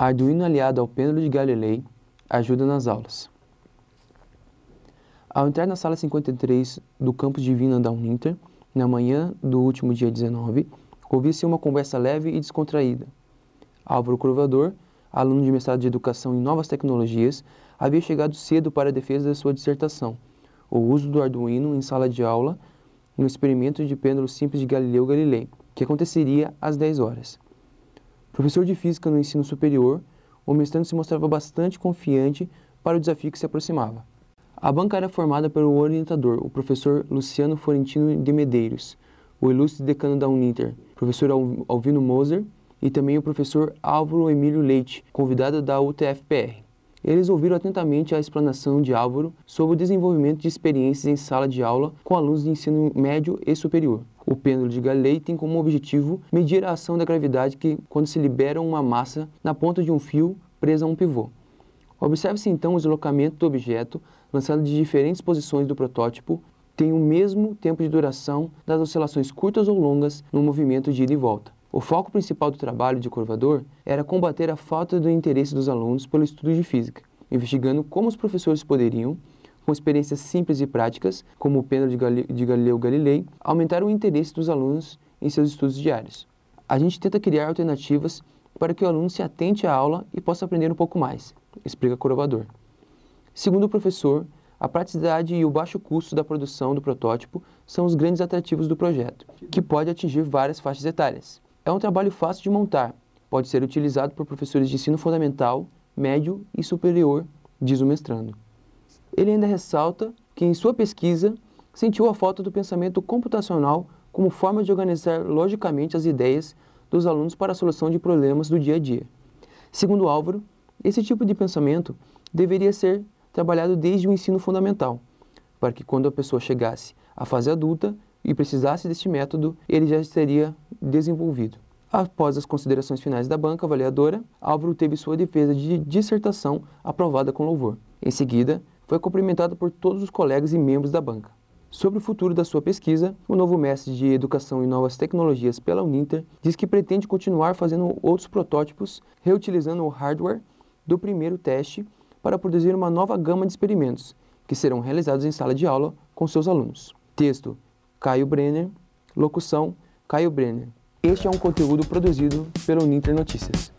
Arduino aliado ao pêndulo de Galilei ajuda nas aulas. Ao entrar na sala 53 do campus Divina da Uninter, na manhã do último dia 19, ouvi-se uma conversa leve e descontraída. Álvaro Crovador, aluno de mestrado de Educação em Novas Tecnologias, havia chegado cedo para a defesa da sua dissertação, o uso do Arduino em sala de aula no experimento de pêndulo simples de Galileu Galilei, que aconteceria às 10 horas. Professor de Física no ensino superior, o mestrando se mostrava bastante confiante para o desafio que se aproximava. A banca era formada pelo orientador, o professor Luciano Florentino de Medeiros, o ilustre decano da Uninter, professor Alvino Moser, e também o professor Álvaro Emílio Leite, convidado da UTFPR. Eles ouviram atentamente a explanação de Álvaro sobre o desenvolvimento de experiências em sala de aula com alunos de ensino médio e superior. O pêndulo de Galilei tem como objetivo medir a ação da gravidade que, quando se libera uma massa na ponta de um fio presa a um pivô. Observe-se então o deslocamento do objeto lançado de diferentes posições do protótipo tem o mesmo tempo de duração das oscilações curtas ou longas no movimento de ida e volta. O foco principal do trabalho de Curvador era combater a falta do interesse dos alunos pelo estudo de física, investigando como os professores poderiam, com experiências simples e práticas, como o pêndulo de Galileu Galilei, aumentar o interesse dos alunos em seus estudos diários. A gente tenta criar alternativas para que o aluno se atente à aula e possa aprender um pouco mais, explica Curvador. Segundo o professor, a praticidade e o baixo custo da produção do protótipo são os grandes atrativos do projeto, que pode atingir várias faixas etárias. É um trabalho fácil de montar, pode ser utilizado por professores de ensino fundamental, médio e superior, diz o mestrando. Ele ainda ressalta que, em sua pesquisa, sentiu a falta do pensamento computacional como forma de organizar logicamente as ideias dos alunos para a solução de problemas do dia a dia. Segundo Álvaro, esse tipo de pensamento deveria ser trabalhado desde o ensino fundamental, para que quando a pessoa chegasse à fase adulta e precisasse deste método, ele já estaria desenvolvido. Após as considerações finais da banca avaliadora, Álvaro teve sua defesa de dissertação aprovada com louvor. Em seguida, foi cumprimentado por todos os colegas e membros da banca. Sobre o futuro da sua pesquisa, o novo mestre de Educação e Novas Tecnologias pela Uninter diz que pretende continuar fazendo outros protótipos, reutilizando o hardware do primeiro teste para produzir uma nova gama de experimentos, que serão realizados em sala de aula com seus alunos. Texto: Caio Brenner. Locução: Caio Brenner. Este é um conteúdo produzido pela Uninter Notícias.